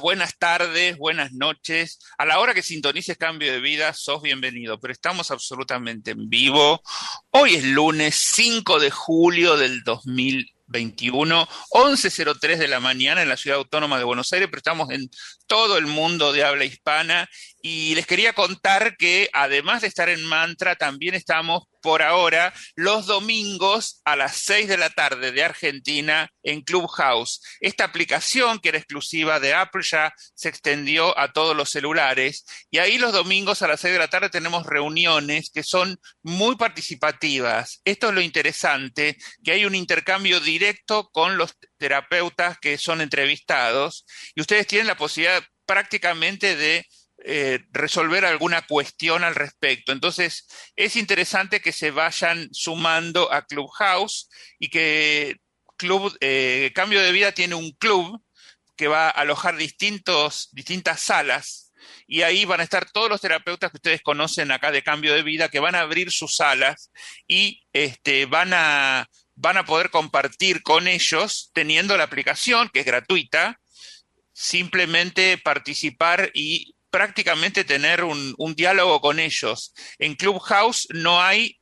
buenas tardes, buenas noches. A la hora que sintonices Cambio de Vida, sos bienvenido, pero estamos absolutamente en vivo. Hoy es lunes 5 de julio del 2021, 11.03 de la mañana en la Ciudad Autónoma de Buenos Aires, pero estamos en todo el mundo de habla hispana y les quería contar que además de estar en Mantra, también estamos por ahora los domingos a las 6 de la tarde de Argentina en Clubhouse. Esta aplicación que era exclusiva de Apple ya se extendió a todos los celulares y ahí los domingos a las 6 de la tarde tenemos reuniones que son muy participativas. Esto es lo interesante, que hay un intercambio directo con los terapeutas que son entrevistados y ustedes tienen la posibilidad prácticamente de eh, resolver alguna cuestión al respecto. Entonces, es interesante que se vayan sumando a Clubhouse y que Club eh, Cambio de Vida tiene un club que va a alojar distintos, distintas salas y ahí van a estar todos los terapeutas que ustedes conocen acá de Cambio de Vida que van a abrir sus salas y este, van a van a poder compartir con ellos teniendo la aplicación que es gratuita, simplemente participar y prácticamente tener un, diálogo con ellos. En Clubhouse no hay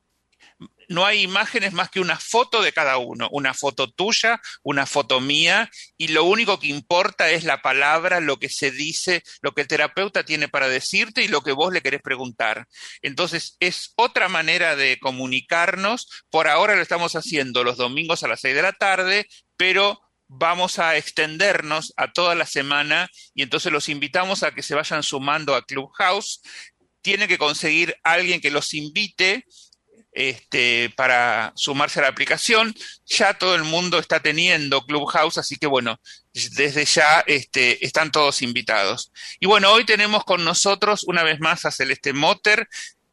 no hay imágenes más que una foto de cada uno, una foto tuya, una foto mía, y lo único que importa es la palabra, lo que se dice, lo que el terapeuta tiene para decirte y lo que vos le querés preguntar. Entonces, es otra manera de comunicarnos. Por ahora lo estamos haciendo los domingos a las seis de la tarde, pero vamos a extendernos a toda la semana y entonces los invitamos a que se vayan sumando a Clubhouse. Tienen que conseguir alguien que los invite este, para sumarse a la aplicación. Ya todo el mundo está teniendo Clubhouse, así que bueno, desde ya este, están todos invitados. Y bueno, hoy tenemos con nosotros una vez más a Celeste Motter.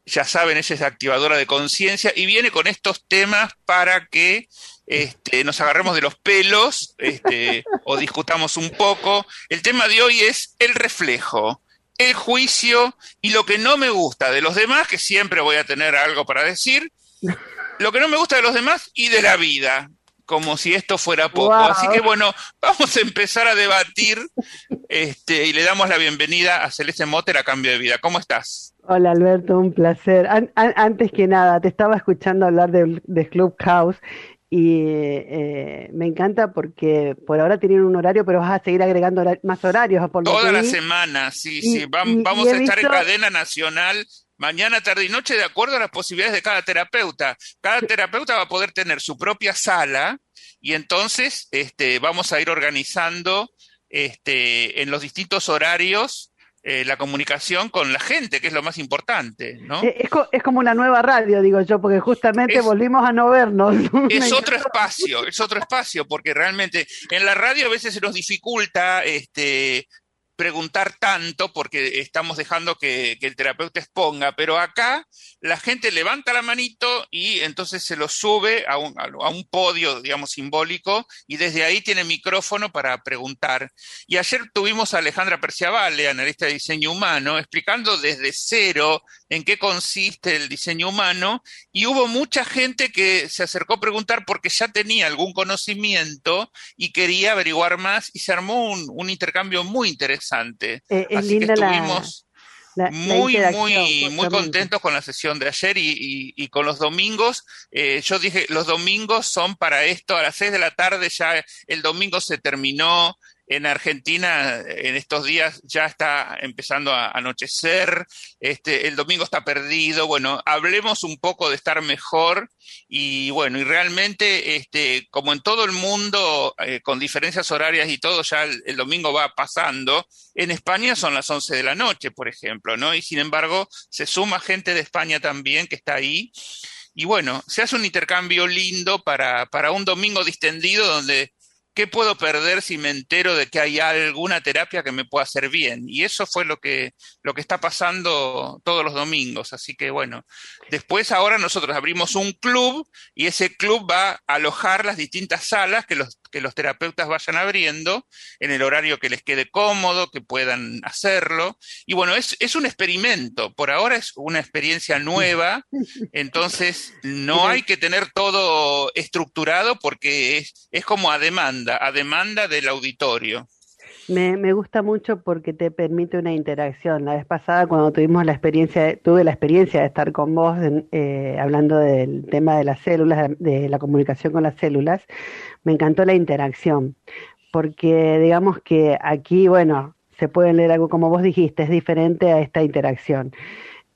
Ya saben, ella es activadora de conciencia y viene con estos temas para que este, nos agarremos de los pelos este, o discutamos un poco. El tema de hoy es el reflejo, el juicio y lo que no me gusta de los demás, que siempre voy a tener algo para decir, lo que no me gusta de los demás y de la vida, como si esto fuera poco. Así que bueno, vamos a empezar a debatir este, y le damos la bienvenida a Celeste Motter a Cambio de Vida. ¿Cómo estás? Hola Alberto, un placer. antes que nada, te estaba escuchando hablar de, de Clubhouse y eh, me encanta porque por ahora tienen un horario, pero vas a seguir agregando más horarios. Por Toda la semana, sí, sí. Vamos, a estar en cadena nacional mañana, tarde y noche de acuerdo a las posibilidades de cada terapeuta. Cada terapeuta va a poder tener su propia sala y entonces este, vamos a ir organizando este, en los distintos horarios eh, la comunicación con la gente, que es lo más importante, ¿no? Es, es, como una nueva radio, digo yo, porque justamente volvimos a no vernos. Es otro espacio, es otro espacio, porque realmente en la radio a veces se nos dificulta este, preguntar tanto porque estamos dejando que, el terapeuta exponga, pero acá la gente levanta la manito y entonces se lo sube a un, a un podio, digamos, simbólico y desde ahí tiene micrófono para preguntar. Y ayer tuvimos a Alejandra Perciavale, analista de diseño humano, explicando desde cero en qué consiste el diseño humano y hubo mucha gente que se acercó a preguntar porque ya tenía algún conocimiento y quería averiguar más y se armó un, un intercambio muy interesante eh, Así que estuvimos muy, muy, muy contentos con la sesión de ayer y, con los domingos. Eh, yo dije, los domingos son para esto, a las seis de la tarde ya el domingo se terminó, en Argentina en estos días ya está empezando a anochecer, este, el domingo está perdido, bueno, hablemos un poco de estar mejor y bueno, y realmente, este, como en todo el mundo, eh, con diferencias horarias y todo, ya el, domingo va pasando, en España son las 11 de la noche, por ejemplo, ¿no? Y sin embargo, se suma gente de España también que está ahí. Y bueno, se hace un intercambio lindo para, para un domingo distendido donde ¿qué puedo perder si me entero de que hay alguna terapia que me pueda hacer bien? Y eso fue lo que, lo que está pasando todos los domingos. Así que bueno, después ahora nosotros abrimos un club y ese club va a alojar las distintas salas que los, que los terapeutas vayan abriendo en el horario que les quede cómodo, que puedan hacerlo. Y bueno, es, es un experimento. Por ahora es una experiencia nueva. Entonces, no hay que tener todo estructurado porque es, es como a demanda, a demanda del auditorio. Me, me, gusta mucho porque te permite una interacción. La vez pasada, cuando tuvimos la experiencia, tuve la experiencia de estar con vos eh, hablando del tema de las células, de la comunicación con las células, me encantó la interacción. Porque digamos que aquí, bueno, se puede leer algo como vos dijiste, es diferente a esta interacción.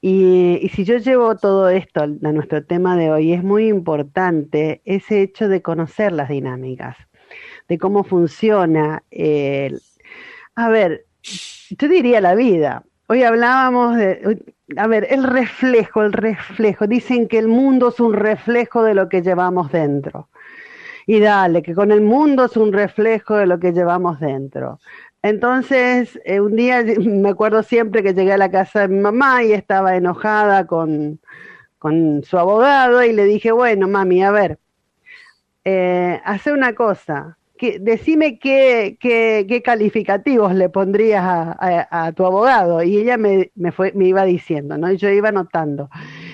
Y, y, si yo llevo todo esto a nuestro tema de hoy, es muy importante ese hecho de conocer las dinámicas, de cómo funciona. Eh, a ver, yo diría la vida. Hoy hablábamos de, a ver, el reflejo, el reflejo. Dicen que el mundo es un reflejo de lo que llevamos dentro. Y dale, que con el mundo es un reflejo de lo que llevamos dentro. Entonces, eh, un día me acuerdo siempre que llegué a la casa de mi mamá y estaba enojada con, con su abogado y le dije, bueno, mami, a ver, eh, hace una cosa, que, decime qué, qué, qué, calificativos le pondrías a, a, tu abogado. Y ella me, me, fue, me iba diciendo, ¿no? Y yo iba anotando.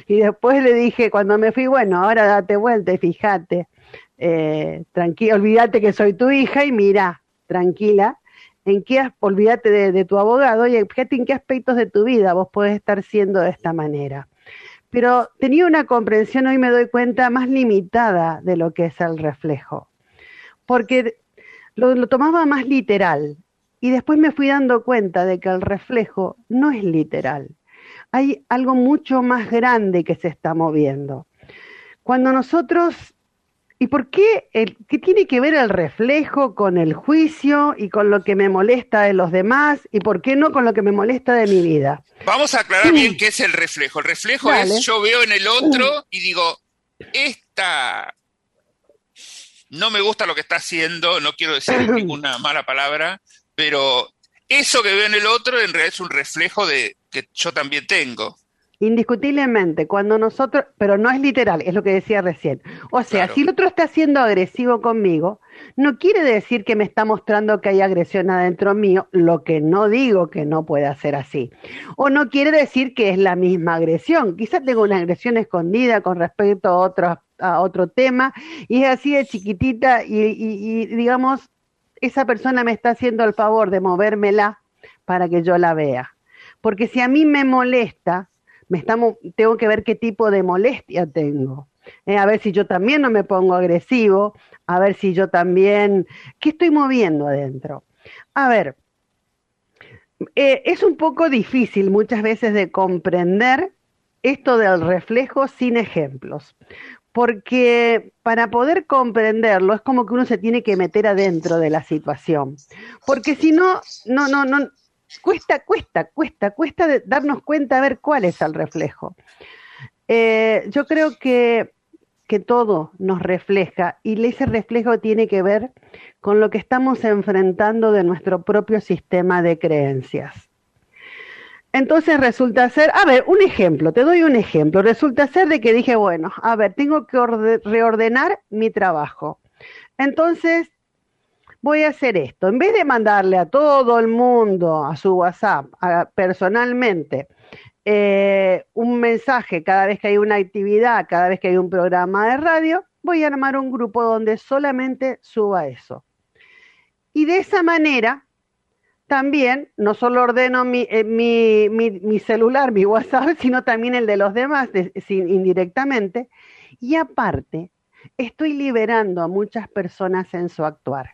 Y después le dije, cuando me fui, bueno, ahora date vuelta y fíjate, eh, tranquila, olvídate que soy tu hija y mira, tranquila, en qué, olvídate de, de, tu abogado y fíjate en qué aspectos de tu vida vos podés estar siendo de esta manera. Pero tenía una comprensión, hoy me doy cuenta, más limitada de lo que es el reflejo, porque lo, lo tomaba más literal y después me fui dando cuenta de que el reflejo no es literal. Hay algo mucho más grande que se está moviendo. Cuando nosotros ¿Y por qué, el, qué tiene que ver el reflejo con el juicio y con lo que me molesta de los demás y por qué no con lo que me molesta de mi vida? Vamos a aclarar bien qué es el reflejo. El reflejo Dale. es yo veo en el otro y digo, esta no me gusta lo que está haciendo, no quiero decir ninguna mala palabra, pero eso que veo en el otro en realidad es un reflejo de que yo también tengo. Indiscutiblemente, cuando nosotros, pero no es literal, es lo que decía recién. O sea, claro. si el otro está siendo agresivo conmigo, no quiere decir que me está mostrando que hay agresión adentro mío, lo que no digo que no pueda ser así. O no quiere decir que es la misma agresión. Quizás tengo una agresión escondida con respecto a otro, a otro tema y es así de chiquitita y, digamos, esa persona me está haciendo el favor de movérmela para que yo la vea. Porque si a mí me molesta, me estamos, tengo que ver qué tipo de molestia tengo. Eh, a ver si yo también no me pongo agresivo, a ver si yo también, ¿qué estoy moviendo adentro? A ver, eh, es un poco difícil muchas veces de comprender esto del reflejo sin ejemplos, porque para poder comprenderlo es como que uno se tiene que meter adentro de la situación, porque si no, no, no, no, cuesta, cuesta, cuesta, cuesta darnos cuenta a ver cuál es el reflejo. Eh, yo creo que, que todo nos refleja y ese reflejo tiene que ver con lo que estamos enfrentando de nuestro propio sistema de creencias. Entonces resulta ser, a ver, un ejemplo, te doy un ejemplo. Resulta ser de que dije, bueno, a ver, tengo que reordenar mi trabajo. Entonces voy a hacer esto. En vez de mandarle a todo el mundo a su WhatsApp a, personalmente eh, un mensaje cada vez que hay una actividad, cada vez que hay un programa de radio, voy a armar un grupo donde solamente suba eso. Y de esa manera, también no solo ordeno mi, eh, mi, celular, mi WhatsApp, sino también el de los demás indirectamente. Y aparte, estoy liberando a muchas personas en su actuar.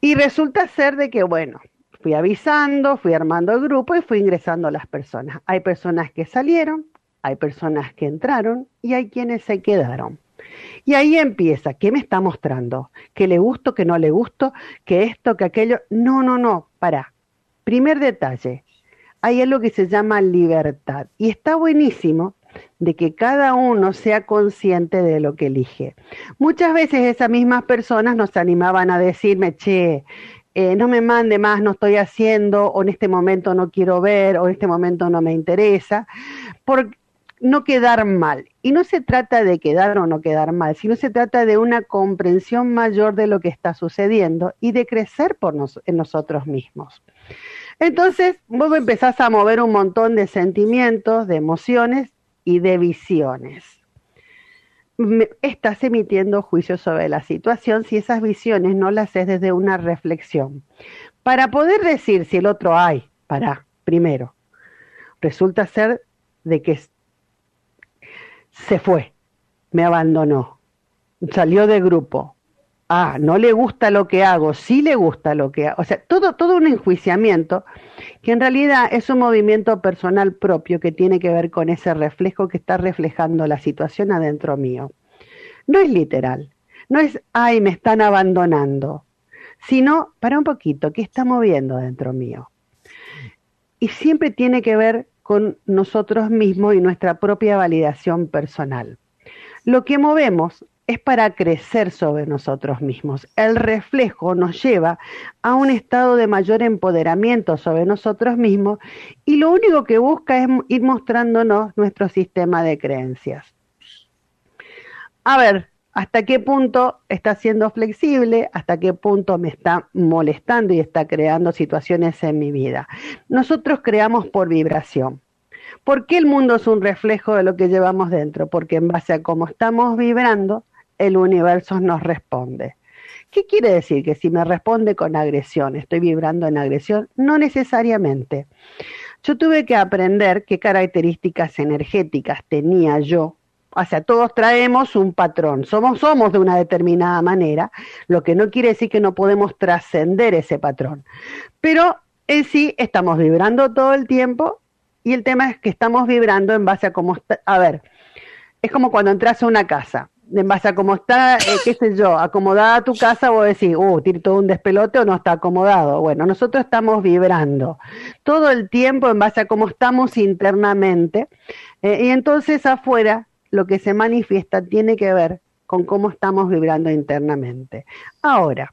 Y resulta ser de que, bueno, fui avisando, fui armando el grupo y fui ingresando a las personas. Hay personas que salieron, hay personas que entraron y hay quienes se quedaron. Y ahí empieza, ¿qué me está mostrando? ¿Que le gusto, que no le gusto, que esto, que aquello? No, no, no, para. Primer detalle, hay algo que se llama libertad y está buenísimo de que cada uno sea consciente de lo que elige. Muchas veces esas mismas personas nos animaban a decirme, che, eh, no me mande más, no estoy haciendo, o en este momento no quiero ver, o en este momento no me interesa, por no quedar mal. Y no se trata de quedar o no quedar mal, sino se trata de una comprensión mayor de lo que está sucediendo y de crecer por en nosotros mismos. Entonces, vos empezás a mover un montón de sentimientos, de emociones y de visiones. Estás emitiendo juicios sobre la situación si esas visiones no las haces desde una reflexión. Para poder decir si el otro hay, para, primero, resulta ser de que se fue, me abandonó, salió de grupo, ah, no le gusta lo que hago, sí le gusta lo que hago. O sea, todo, todo un enjuiciamiento que en realidad es un movimiento personal propio que tiene que ver con ese reflejo que está reflejando la situación adentro mío. No es literal, no es, ay, me están abandonando, sino, para un poquito, ¿qué está moviendo dentro mío? Y siempre tiene que ver con nosotros mismos y nuestra propia validación personal. Lo que movemos es para crecer sobre nosotros mismos. El reflejo nos lleva a un estado de mayor empoderamiento sobre nosotros mismos y lo único que busca es ir mostrándonos nuestro sistema de creencias. A ver, hasta qué punto está siendo flexible, hasta qué punto me está molestando y está creando situaciones en mi vida. Nosotros creamos por vibración. ¿Por qué el mundo es un reflejo de lo que llevamos dentro? Porque en base a cómo estamos vibrando, el universo nos responde. ¿Qué quiere decir? Que si me responde con agresión, estoy vibrando en agresión, no necesariamente. Yo tuve que aprender qué características energéticas tenía yo. O sea, todos traemos un patrón, somos, somos de una determinada manera, lo que no quiere decir que no podemos trascender ese patrón. Pero en sí estamos vibrando todo el tiempo y el tema es que estamos vibrando en base a cómo está. A ver, es como cuando entras a una casa en base a cómo está, eh, qué sé yo, acomodada tu casa, vos decís, uh, tiene todo un despelote o no está acomodado. Bueno, nosotros estamos vibrando todo el tiempo en base a cómo estamos internamente. Eh, y entonces afuera lo que se manifiesta tiene que ver con cómo estamos vibrando internamente. Ahora,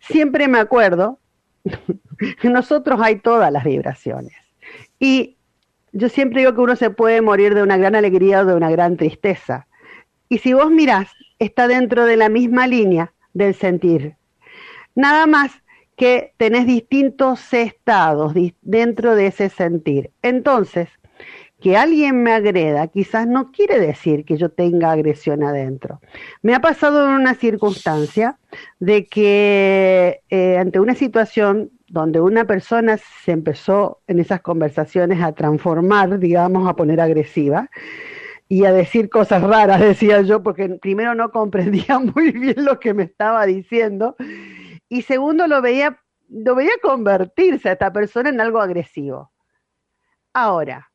siempre me acuerdo, nosotros hay todas las vibraciones. Y yo siempre digo que uno se puede morir de una gran alegría o de una gran tristeza y si vos mirás, está dentro de la misma línea del sentir. Nada más que tenés distintos estados dentro de ese sentir. Entonces, que alguien me agreda quizás no quiere decir que yo tenga agresión adentro. Me ha pasado en una circunstancia de que eh, ante una situación donde una persona se empezó en esas conversaciones a transformar, digamos, a poner agresiva, y a decir cosas raras, decía yo, porque primero no comprendía muy bien lo que me estaba diciendo y segundo lo veía, lo veía convertirse a esta persona en algo agresivo. Ahora,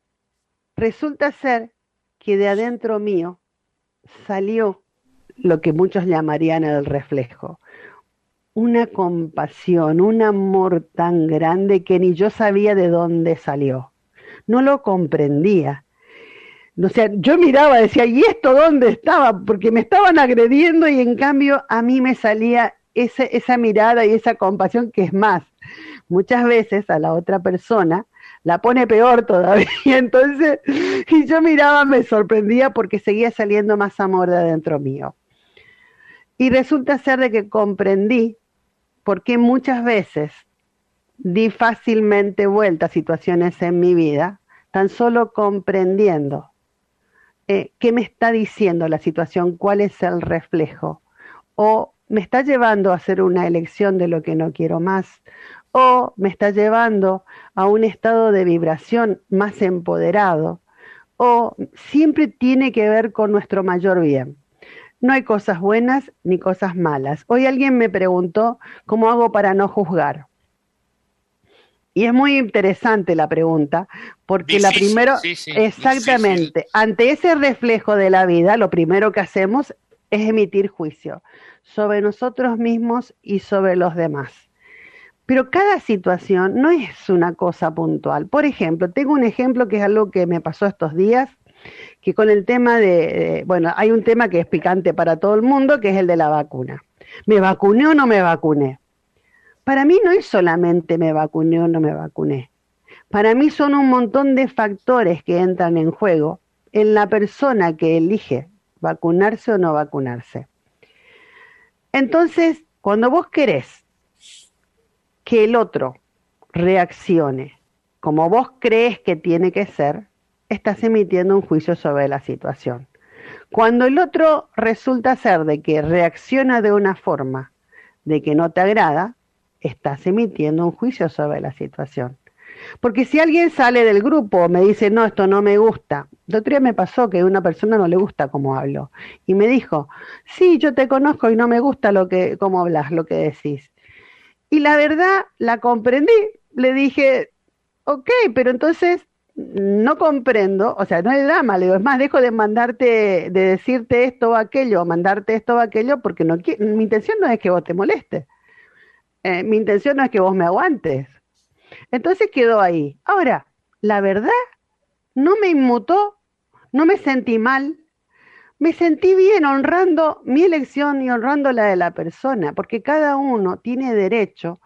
resulta ser que de adentro mío salió lo que muchos llamarían el reflejo, una compasión, un amor tan grande que ni yo sabía de dónde salió. No lo comprendía o sea, yo miraba, decía, ¿y esto dónde estaba? Porque me estaban agrediendo y en cambio a mí me salía esa mirada y esa compasión que es más. Muchas veces a la otra persona la pone peor todavía. Entonces, y yo miraba, me sorprendía porque seguía saliendo más amor de adentro mío. Y resulta ser de que comprendí por qué muchas veces di fácilmente vuelta a situaciones en mi vida, tan solo comprendiendo eh, qué me está diciendo la situación, cuál es el reflejo, o me está llevando a hacer una elección de lo que no quiero más, o me está llevando a un estado de vibración más empoderado, o siempre tiene que ver con nuestro mayor bien. No hay cosas buenas ni cosas malas. Hoy alguien me preguntó cómo hago para no juzgar. Y es muy interesante la pregunta, porque la primero, exactamente, ante ese reflejo de la vida, lo primero que hacemos es emitir juicio sobre nosotros mismos y sobre los demás. Pero cada situación no es una cosa puntual. Por ejemplo, tengo un ejemplo que es algo que me pasó estos días. que con el tema de, bueno, hay un tema que es picante para todo el mundo, que es el de la vacuna. ¿Me vacuné o no me vacuné? Para mí no es solamente me vacuné o no me vacuné. Para mí son un montón de factores que entran en juego en la persona que elige vacunarse o no vacunarse. Entonces, cuando vos querés que el otro reaccione como vos crees que tiene que ser, estás emitiendo un juicio sobre la situación. Cuando el otro resulta ser de que reacciona de una forma de que no te agrada, estás emitiendo un juicio sobre la situación. Porque si alguien sale del grupo me dice, no, esto no me gusta. El otro día me pasó que a una persona no le gusta cómo hablo. Y me dijo, sí, yo te conozco y no me gusta lo que, cómo hablas, lo que decís. Y la verdad, la comprendí. Le dije, ok, pero entonces no comprendo, o sea, no es drama, le digo, es más, dejo de mandarte, de decirte esto o aquello, mandarte esto o aquello, porque no mi intención no es que vos te molestes. Eh, mi intención no es que vos me aguantes. Entonces quedó ahí. Ahora, la verdad, no me inmutó, no me sentí mal, me sentí bien honrando mi elección y honrando la de la persona, porque cada uno tiene derecho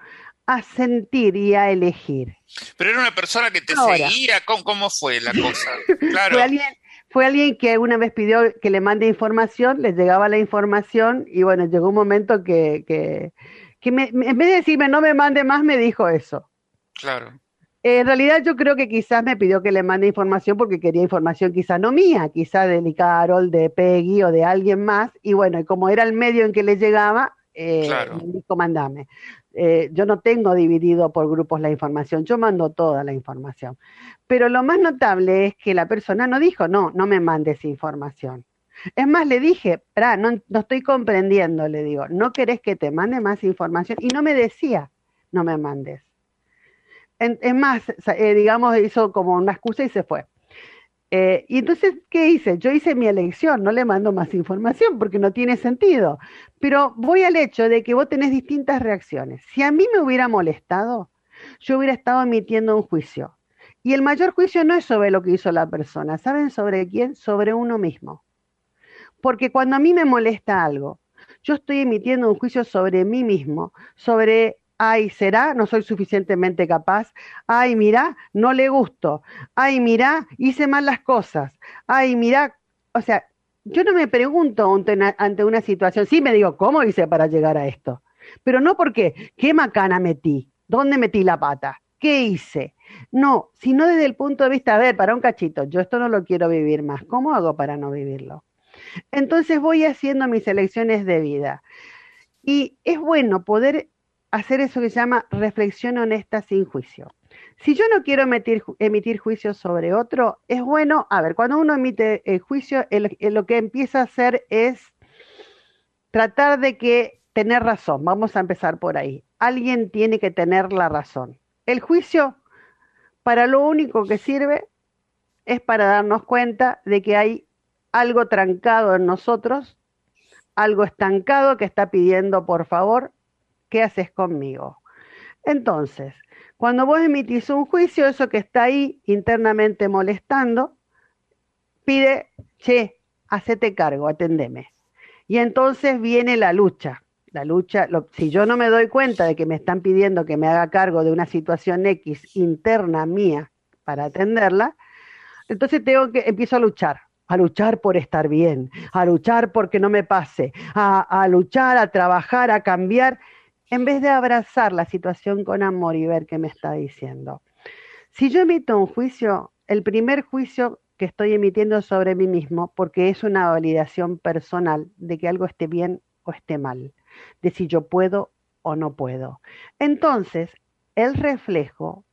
a sentir y a elegir. Pero era una persona que te seguía, ¿Cómo, fue la cosa? Claro. fue, alguien, fue alguien que alguna vez pidió que le mande información, le llegaba la información y bueno, llegó un momento que, que, que me, en vez de decirme no me mande más, me dijo eso. Claro. En realidad yo creo que quizás me pidió que le mande información porque quería información quizás no mía, quizás de Carol, de Peggy o de alguien más. Y bueno, y como era el medio en que le llegaba, eh, me dijo mandame. Eh, yo no tengo dividido por grupos la información, yo mando toda la información. Pero lo más notable es que la persona no dijo, no, no me mandes información. Es más, le dije, no, no estoy comprendiendo, le digo, ¿no querés que te mande más información? Y no me decía, no me mandes. Es más, eh, digamos, hizo como una excusa y se fue. Eh, y entonces, ¿qué hice? Yo hice mi elección, no le mando más información porque no tiene sentido. Pero voy al hecho de que vos tenés distintas reacciones. Si a mí me hubiera molestado, yo hubiera estado emitiendo un juicio. Y el mayor juicio no es sobre lo que hizo la persona, ¿saben sobre quién? Sobre uno mismo. Porque cuando a mí me molesta algo, yo estoy emitiendo un juicio sobre mí mismo, sobre ay, será, no soy suficientemente capaz, ay, mira, no le gusto, ay, mira, hice mal las cosas, ay, mira, o sea, yo no me pregunto ante una, situación, sí me digo, ¿cómo hice para llegar a esto? Pero no porque, ¿qué macana metí? ¿Dónde metí la pata? ¿Qué hice? No, sino desde el punto de vista, a ver, para un cachito, yo esto no lo quiero vivir más, ¿cómo hago para no vivirlo? Entonces voy haciendo mis elecciones de vida. Y es bueno poder hacer eso que se llama reflexión honesta sin juicio. Si yo no quiero emitir, emitir juicios sobre otro, es bueno, a ver, cuando uno emite el juicio, lo que empieza a hacer es tratar de que tener razón. Vamos a empezar por ahí. Alguien tiene que tener la razón. El juicio, para lo único que sirve, es para darnos cuenta de que hay algo trancado en nosotros, algo estancado que está pidiendo por favor ¿qué haces conmigo? Entonces, cuando vos emitís un juicio, eso que está ahí internamente molestando, pide, che, hacete cargo, atendeme. Y entonces viene la lucha. La lucha, si yo no me doy cuenta de que me están pidiendo que me haga cargo de una situación X interna mía para atenderla, entonces tengo que empiezo a luchar, a luchar por estar bien, a luchar porque no me pase, a, a luchar, a trabajar, a cambiar en vez de abrazar la situación con amor y ver qué me está diciendo. Si yo emito un juicio, el primer juicio que estoy emitiendo sobre mí mismo, porque es una validación personal de que algo esté bien o esté mal, de si yo puedo o no puedo. Entonces, el reflejo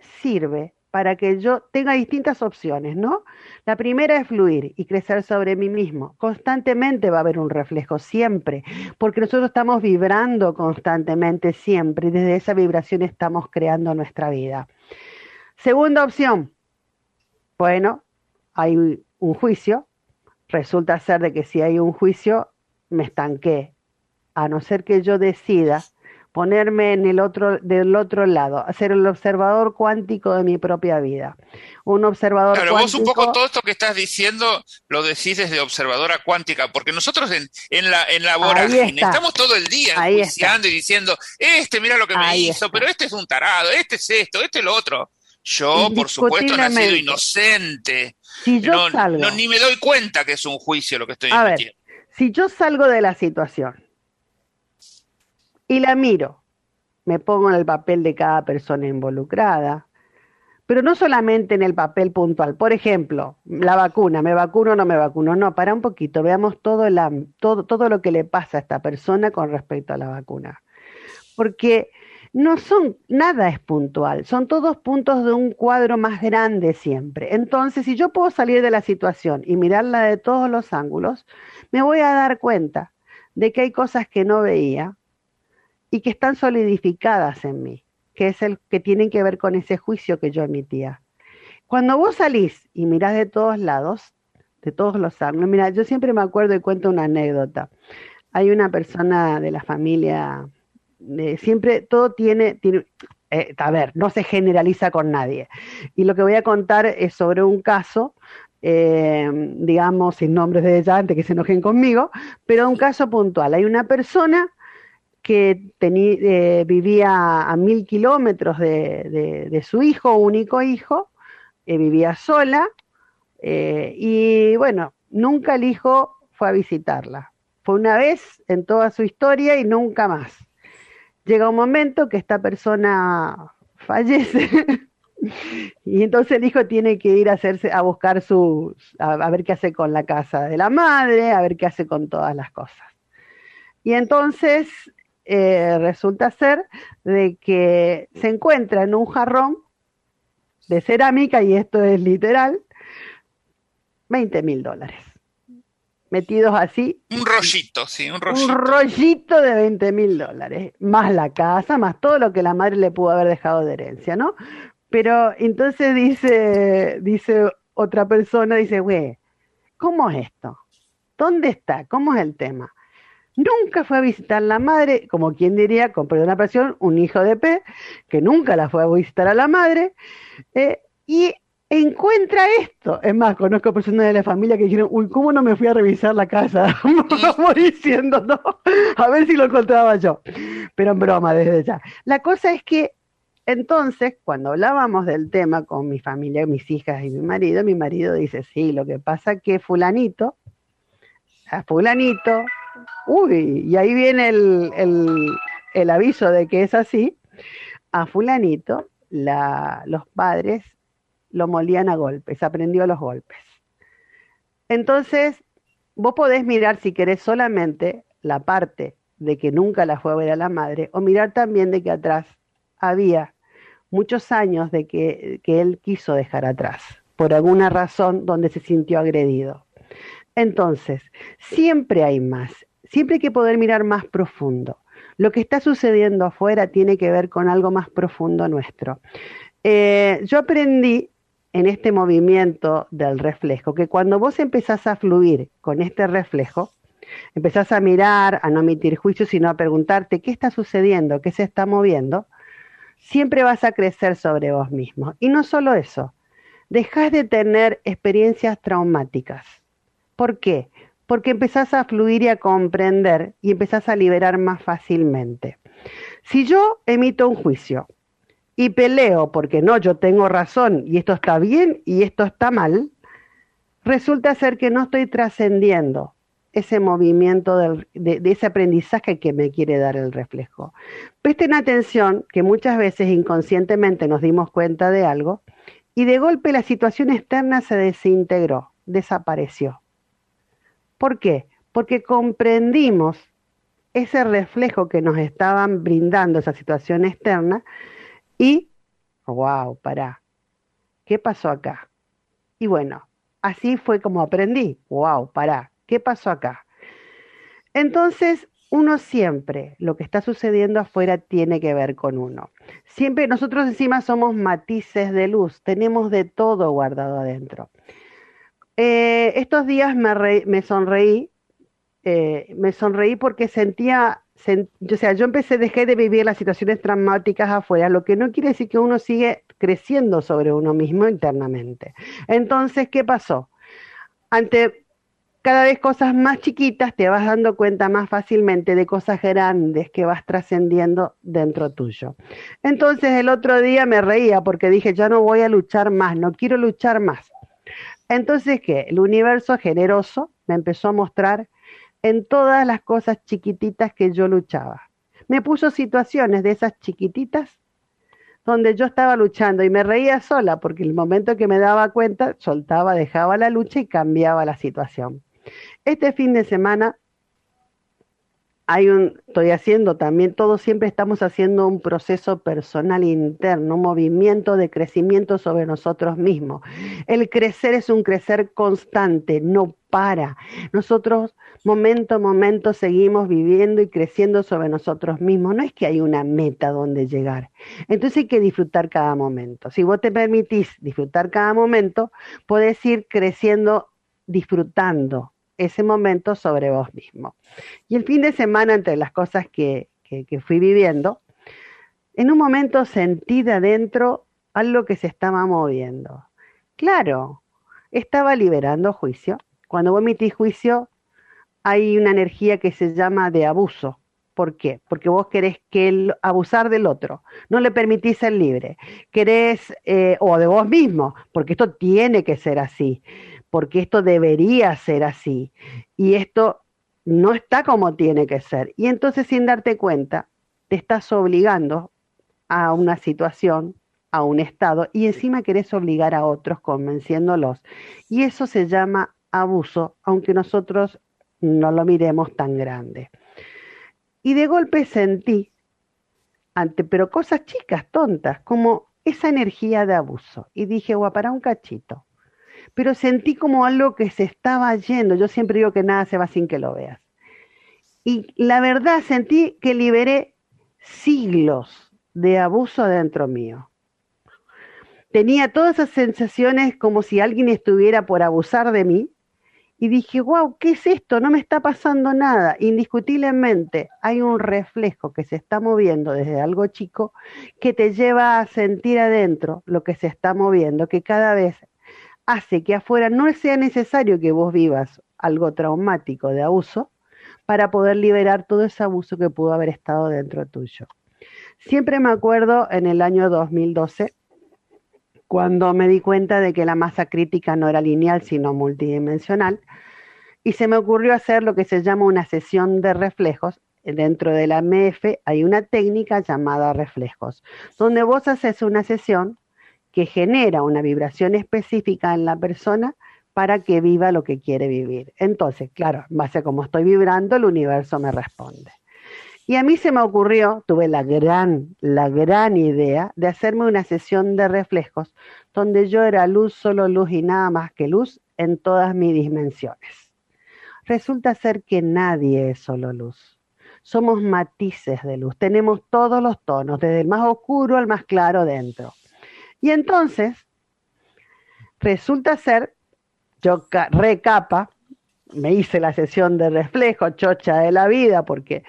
sirve para que yo tenga distintas opciones, ¿no? La primera es fluir y crecer sobre mí mismo. Constantemente va a haber un reflejo, siempre, porque nosotros estamos vibrando constantemente, siempre, y desde esa vibración estamos creando nuestra vida. Segunda opción, bueno, hay un juicio, resulta ser de que si hay un juicio, me estanqué, a no ser que yo decida ponerme en el otro, del otro lado, ser el observador cuántico de mi propia vida. Un observador claro, cuántico. vos un poco todo esto que estás diciendo lo decís desde observadora cuántica, porque nosotros en, en la, en la vorágine estamos todo el día enjuiciando y diciendo, este mira lo que me Ahí hizo, está. pero este es un tarado, este es esto, este es lo otro. Yo, por supuesto, nacido inocente. Si yo no, salgo, no, ni me doy cuenta que es un juicio lo que estoy a. Ver, si yo salgo de la situación y la miro, me pongo en el papel de cada persona involucrada, pero no solamente en el papel puntual. Por ejemplo, la vacuna, ¿me vacuno o no me vacuno? No, para un poquito, veamos todo, todo, todo lo que le pasa a esta persona con respecto a la vacuna. Porque no son, nada es puntual, son todos puntos de un cuadro más grande siempre. Entonces, si yo puedo salir de la situación y mirarla de todos los ángulos, me voy a dar cuenta de que hay cosas que no veía y que están solidificadas en mí, que es el que tienen que ver con ese juicio que yo emitía. Cuando vos salís y mirás de todos lados, de todos los ángulos, mira, yo siempre me acuerdo y cuento una anécdota. Hay una persona de la familia eh, siempre todo tiene, tiene eh, a ver, no se generaliza con nadie. Y lo que voy a contar es sobre un caso, eh, digamos, sin nombres de ella, antes que se enojen conmigo, pero un caso puntual. Hay una persona que eh, vivía a mil kilómetros de, su hijo, único hijo, vivía sola, y bueno, nunca el hijo fue a visitarla. Fue una vez en toda su historia y nunca más llega un momento que esta persona fallece y entonces el hijo tiene que ir a hacerse a buscar su a, a, ver qué hace con la casa de la madre, a ver qué hace con todas las cosas. Y entonces eh, resulta ser de que se encuentra en un jarrón de cerámica, y esto es literal, 20 mil dólares metidos así. Un rollito, sí, un rollito. Un rollito de 20 mil dólares, más la casa, más todo lo que la madre le pudo haber dejado de herencia, ¿no? Pero entonces dice, dice otra persona, dice, güey, ¿cómo es esto? ¿Dónde está? ¿Cómo es el tema? Nunca fue a visitar la madre, como quien diría, con perdón la presión, un hijo de P, que nunca la fue a visitar a la madre, eh, y encuentra esto. Es más, conozco personas de la familia que dijeron, uy, ¿cómo no me fui a revisar la casa? Como diciendo, no, a ver si lo encontraba yo. Pero en broma, desde ya. La cosa es que entonces, cuando hablábamos del tema con mi familia, mis hijas y mi marido, mi marido dice, sí, lo que pasa que fulanito, a fulanito, uy, y ahí viene el, el, aviso de que es así, a fulanito, la, los padres lo molían a golpes, aprendió los golpes. Entonces, vos podés mirar si querés solamente la parte de que nunca la fue a ver a la madre, o mirar también de que atrás había muchos años de que, que él quiso dejar atrás, por alguna razón donde se sintió agredido. Entonces, siempre hay más, siempre hay que poder mirar más profundo. Lo que está sucediendo afuera tiene que ver con algo más profundo nuestro. Eh, yo aprendí en este movimiento del reflejo, que cuando vos empezás a fluir con este reflejo, empezás a mirar, a no emitir juicios, sino a preguntarte qué está sucediendo, qué se está moviendo, siempre vas a crecer sobre vos mismo. Y no solo eso, dejás de tener experiencias traumáticas. ¿Por qué? Porque empezás a fluir y a comprender y empezás a liberar más fácilmente. Si yo emito un juicio y peleo porque no, yo tengo razón y esto está bien y esto está mal, resulta ser que no estoy trascendiendo ese movimiento de, ese aprendizaje que me quiere dar el reflejo. Presten atención que muchas veces inconscientemente nos dimos cuenta de algo y de golpe la situación externa se desintegró, desapareció. ¿Por qué? Porque comprendimos ese reflejo que nos estaban brindando esa situación externa y, wow, pará, ¿qué pasó acá? Y bueno, así fue como aprendí, wow, pará, ¿qué pasó acá? Entonces, uno siempre, lo que está sucediendo afuera tiene que ver con uno. Siempre nosotros encima somos matices de luz, tenemos de todo guardado adentro. Eh, estos días me, me sonreí, eh, me sonreí porque sentía o sea, yo empecé, dejé de vivir las situaciones traumáticas afuera, lo que no quiere decir que uno sigue creciendo sobre uno mismo internamente. Entonces, ¿qué pasó? Ante cada vez cosas más chiquitas, te vas dando cuenta más fácilmente de cosas grandes que vas trascendiendo dentro tuyo. Entonces, el otro día me reía porque dije, ya no voy a luchar más, no quiero luchar más. Entonces, ¿qué? El universo generoso me empezó a mostrar en todas las cosas chiquititas que yo luchaba. Me puso situaciones de esas chiquititas donde yo estaba luchando y me reía sola porque el momento que me daba cuenta, soltaba, dejaba la lucha y cambiaba la situación. Este fin de semana hay un, estoy haciendo también, todos siempre estamos haciendo un proceso personal interno, un movimiento de crecimiento sobre nosotros mismos. El crecer es un crecer constante, no para. Nosotros momento a momento seguimos viviendo y creciendo sobre nosotros mismos. No es que hay una meta donde llegar. Entonces hay que disfrutar cada momento. Si vos te permitís disfrutar cada momento, podés ir creciendo disfrutando ese momento sobre vos mismo. Y el fin de semana, entre las cosas que, que, fui viviendo, en un momento sentí de adentro algo que se estaba moviendo. Claro, estaba liberando juicio. Cuando vos emitís juicio, hay una energía que se llama de abuso. ¿Por qué? Porque vos querés que el, abusar del otro, no le permitís ser libre, querés, eh, o de vos mismo, porque esto tiene que ser así porque esto debería ser así y esto no está como tiene que ser. Y entonces sin darte cuenta, te estás obligando a una situación, a un estado, y encima querés obligar a otros convenciéndolos. Y eso se llama abuso, aunque nosotros no lo miremos tan grande. Y de golpe sentí, ante, pero cosas chicas, tontas, como esa energía de abuso. Y dije, para un cachito pero sentí como algo que se estaba yendo. Yo siempre digo que nada se va sin que lo veas. Y la verdad sentí que liberé siglos de abuso dentro mío. Tenía todas esas sensaciones como si alguien estuviera por abusar de mí. Y dije, wow, ¿qué es esto? No me está pasando nada. Indiscutiblemente hay un reflejo que se está moviendo desde algo chico que te lleva a sentir adentro lo que se está moviendo, que cada vez hace que afuera no sea necesario que vos vivas algo traumático de abuso para poder liberar todo ese abuso que pudo haber estado dentro tuyo. Siempre me acuerdo en el año 2012, cuando me di cuenta de que la masa crítica no era lineal, sino multidimensional, y se me ocurrió hacer lo que se llama una sesión de reflejos. Dentro de la MF hay una técnica llamada reflejos, donde vos haces una sesión que genera una vibración específica en la persona para que viva lo que quiere vivir. Entonces, claro, en base a cómo estoy vibrando, el universo me responde. Y a mí se me ocurrió, tuve la gran, la gran idea de hacerme una sesión de reflejos donde yo era luz, solo luz y nada más que luz en todas mis dimensiones. Resulta ser que nadie es solo luz. Somos matices de luz, tenemos todos los tonos, desde el más oscuro al más claro dentro. Y entonces, resulta ser, yo recapa, me hice la sesión de reflejo, chocha de la vida, porque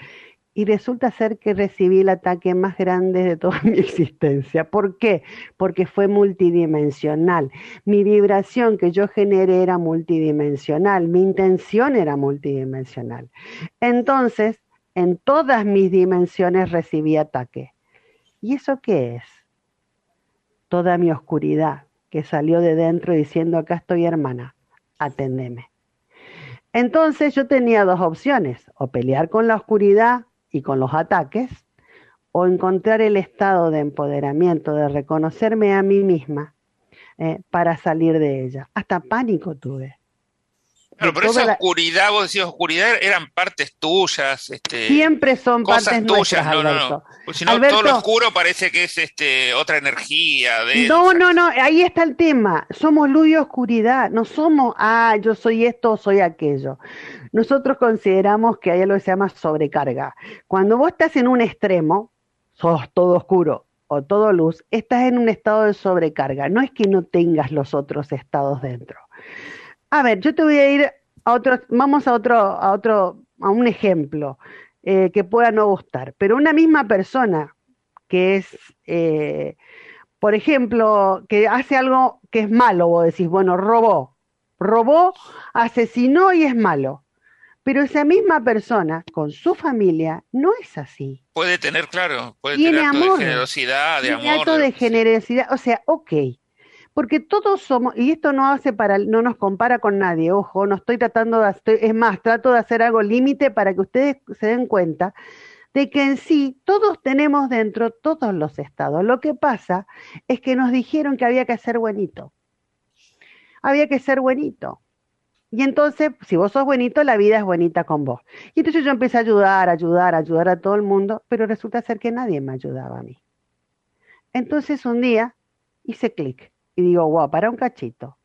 y resulta ser que recibí el ataque más grande de toda mi existencia. ¿Por qué? Porque fue multidimensional. Mi vibración que yo generé era multidimensional, mi intención era multidimensional. Entonces, en todas mis dimensiones recibí ataque. ¿Y eso qué es? Toda mi oscuridad que salió de dentro diciendo, acá estoy hermana, atendeme. Entonces yo tenía dos opciones, o pelear con la oscuridad y con los ataques, o encontrar el estado de empoderamiento, de reconocerme a mí misma eh, para salir de ella. Hasta pánico tuve. Claro, pero esa oscuridad, vos decías oscuridad, eran partes tuyas. Este, Siempre son partes tuyas, no, no, no. Pues si no, todo lo oscuro parece que es este, otra energía. De no, no, no, ahí está el tema. Somos luz y oscuridad. No somos, ah, yo soy esto o soy aquello. Nosotros consideramos que hay algo que se llama sobrecarga. Cuando vos estás en un extremo, sos todo oscuro o todo luz, estás en un estado de sobrecarga. No es que no tengas los otros estados dentro a ver, yo te voy a ir a otro, vamos a otro, a otro, a un ejemplo. eh, que pueda no gustar, pero una misma persona que es, eh, por ejemplo, que hace algo que es malo, vos decís, bueno, robó, robó, asesinó y es malo. Pero esa misma persona, con su familia, no es así. Puede tener, claro, puede Tiene tener acto amor. de generosidad, de Tiene amor. acto de generosidad, o sea, ok. Porque todos somos, y esto no hace para, no nos compara con nadie, ojo, no estoy tratando de, estoy- es más, trato de hacer algo límite para que ustedes se den cuenta de que en sí todos tenemos dentro todos los estados. Lo que pasa es que nos dijeron que había que ser buenito. Había que ser buenito. Y entonces, si vos sos buenito, la vida es bonita con vos. Y entonces yo empecé a ayudar, ayudar, ayudar a todo el mundo, pero resulta ser que nadie me ayudaba a mí. Entonces un día hice clic y digo, wow, para un cachito.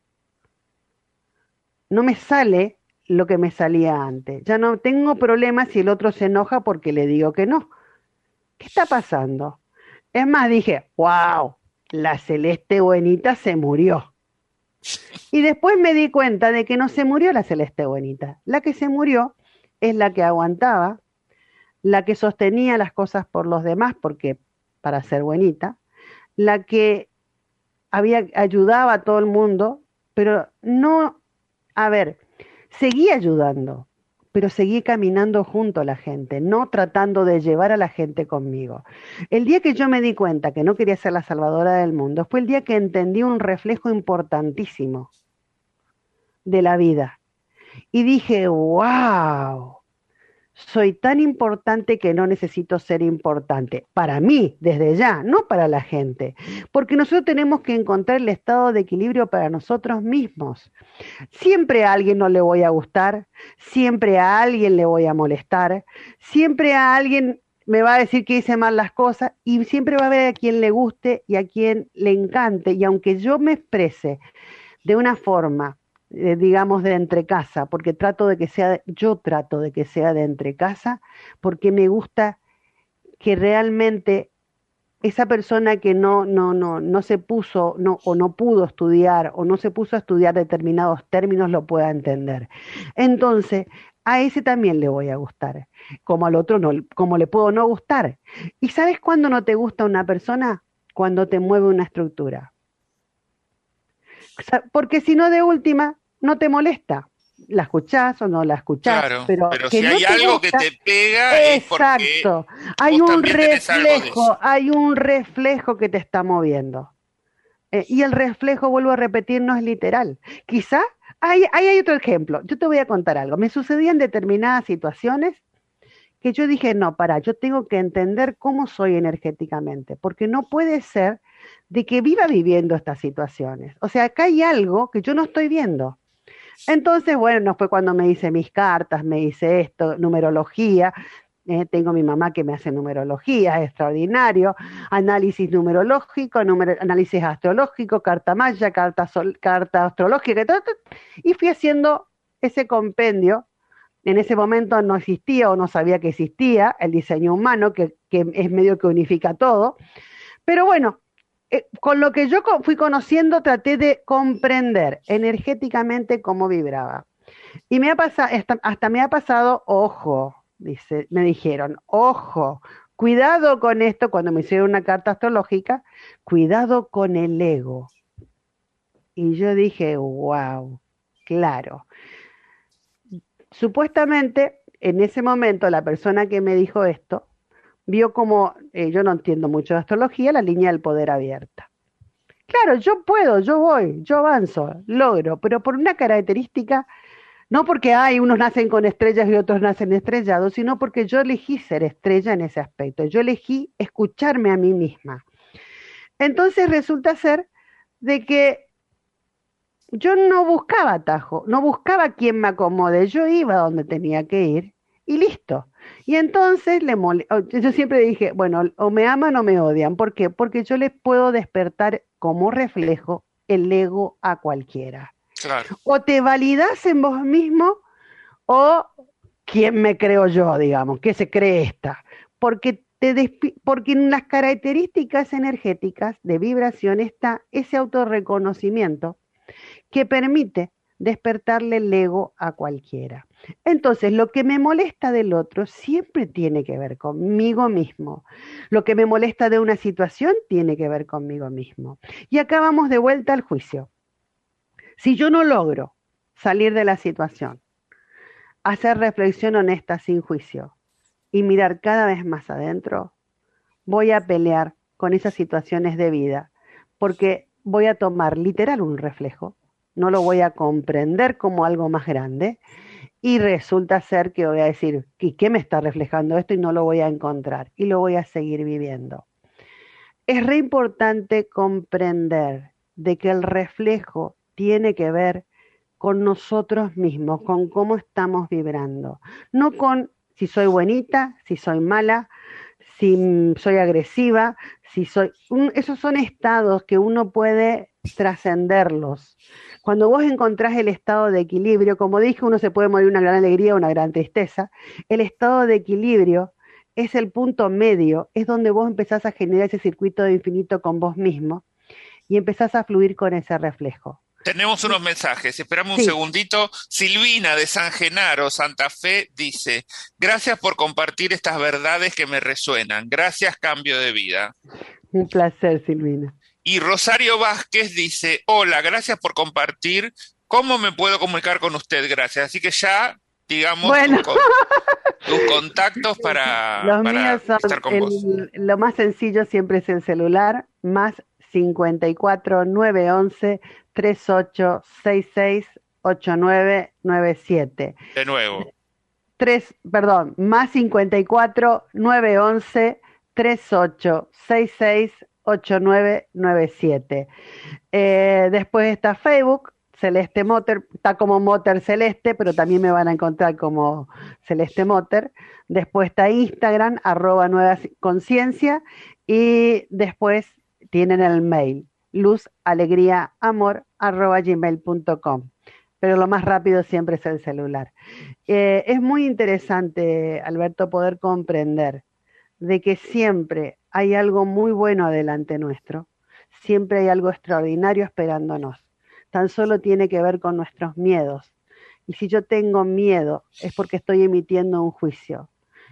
No me sale lo que me salía antes. Ya no tengo problemas si el otro se enoja porque le digo que no. ¿Qué está pasando? Es más, dije, wow, la celeste buenita se murió. Y después me di cuenta de que no se murió la celeste buenita. La que se murió es la que aguantaba, la que sostenía las cosas por los demás, porque para ser buenita, la que había ayudaba a todo el mundo, pero no, a ver, seguí ayudando, pero seguí caminando junto a la gente, no tratando de llevar a la gente conmigo. El día que yo me di cuenta que no quería ser la salvadora del mundo fue el día que entendí un reflejo importantísimo de la vida. Y dije, wow, soy tan importante que no necesito ser importante. Para mí, desde ya, no para la gente. Porque nosotros tenemos que encontrar el estado de equilibrio para nosotros mismos. Siempre a alguien no le voy a gustar, siempre a alguien le voy a molestar, siempre a alguien me va a decir que hice mal las cosas y siempre va a haber a quien le guste y a quien le encante. Y aunque yo me exprese de una forma eh, digamos, de entre casa, porque trato de que sea, yo trato de que sea de entre casa, porque me gusta que realmente esa persona que no, no, no, no se puso no, o no pudo estudiar o no se puso a estudiar determinados términos lo pueda entender. Entonces, a ese también le voy a gustar, como al otro no, como le puedo no gustar. ¿Y sabes cuándo no te gusta una persona? Cuando te mueve una estructura. Porque si no, de última, no te molesta. La escuchás o no la escuchás. Claro, pero, pero que si no hay te algo gusta, que te pega es porque Exacto. Hay vos un reflejo, hay un reflejo que te está moviendo. Eh, y el reflejo, vuelvo a repetir, no es literal. Quizá, hay, ahí hay otro ejemplo. Yo te voy a contar algo. Me sucedían determinadas situaciones que yo dije, no, para, yo tengo que entender cómo soy energéticamente, porque no puede ser de que viva viviendo estas situaciones. O sea, acá hay algo que yo no estoy viendo. Entonces, bueno, fue cuando me hice mis cartas, me hice esto, numerología. eh, tengo mi mamá que me hace numerología, es extraordinario. Análisis numerológico, análisis astrológico, carta maya, carta, sol- carta astrológica, y, todo, y fui haciendo ese compendio. En ese momento no existía o no sabía que existía el diseño humano, que, que es medio que unifica todo. Pero bueno, eh, con lo que yo fui conociendo, traté de comprender energéticamente cómo vibraba. Y me ha pasado, hasta, me ha pasado, ojo, me dijeron, ojo, cuidado con esto cuando me hicieron una carta astrológica, cuidado con el ego. Y yo dije, wow, claro. Supuestamente, en ese momento, la persona que me dijo esto vio como, eh, yo no entiendo mucho de astrología, la línea del poder abierta. Claro, yo puedo, yo voy, yo avanzo, logro, pero por una característica, no porque hay unos nacen con estrellas y otros nacen estrellados, sino porque yo elegí ser estrella en ese aspecto, yo elegí escucharme a mí misma. Entonces resulta ser de que yo no buscaba atajo, no buscaba quien me acomode, yo iba donde tenía que ir y listo. Y entonces le mole yo siempre dije, bueno, o me aman o me odian. ¿Por qué? Porque yo les puedo despertar como reflejo el ego a cualquiera. Claro. O te validas en vos mismo o quién me creo yo, digamos, qué se cree esta. Porque, te porque en las características energéticas de vibración está ese autorreconocimiento que permite despertarle el ego a cualquiera. Entonces, lo que me molesta del otro siempre tiene que ver conmigo mismo. Lo que me molesta de una situación tiene que ver conmigo mismo. Y acá vamos de vuelta al juicio. Si yo no logro salir de la situación, hacer reflexión honesta sin juicio y mirar cada vez más adentro, voy a pelear con esas situaciones de vida, porque voy a tomar literal un reflejo, no lo voy a comprender como algo más grande y resulta ser que voy a decir, ¿y qué me está reflejando esto? Y no lo voy a encontrar y lo voy a seguir viviendo. Es re importante comprender de que el reflejo tiene que ver con nosotros mismos, con cómo estamos vibrando, no con si soy buenita, si soy mala, si soy agresiva, si soy... esos son estados que uno puede trascenderlos. Cuando vos encontrás el estado de equilibrio, como dije, uno se puede morir una gran alegría o una gran tristeza. El estado de equilibrio es el punto medio, es donde vos empezás a generar ese circuito de infinito con vos mismo y empezás a fluir con ese reflejo. Tenemos unos mensajes, esperamos un segundito. Silvina de San Genaro, Santa Fe, dice, gracias por compartir estas verdades que me resuenan. Gracias, cambio de vida. Un placer, Silvina. Y Rosario Vázquez dice, hola, gracias por compartir. ¿Cómo me puedo comunicar con usted? Gracias. Así que ya, digamos, tus, contactos para, estar con vos. Lo más sencillo siempre es el celular, más 54 911 3866 8997. De nuevo. Tres, perdón, más 54 911 3866 8997. Eh, después está Facebook, Celeste Motor, está como Motor Celeste, pero también me van a encontrar como Celeste Motor. Después está Instagram, arroba Nueva Conciencia. Y después tienen el mail, luz, alegría, amor, gmail.com. Pero lo más rápido siempre es el celular. Eh, es muy interesante, Alberto, poder comprender de que siempre hay algo muy bueno adelante nuestro, siempre hay algo extraordinario esperándonos. Tan solo tiene que ver con nuestros miedos. Y si yo tengo miedo es porque estoy emitiendo un juicio.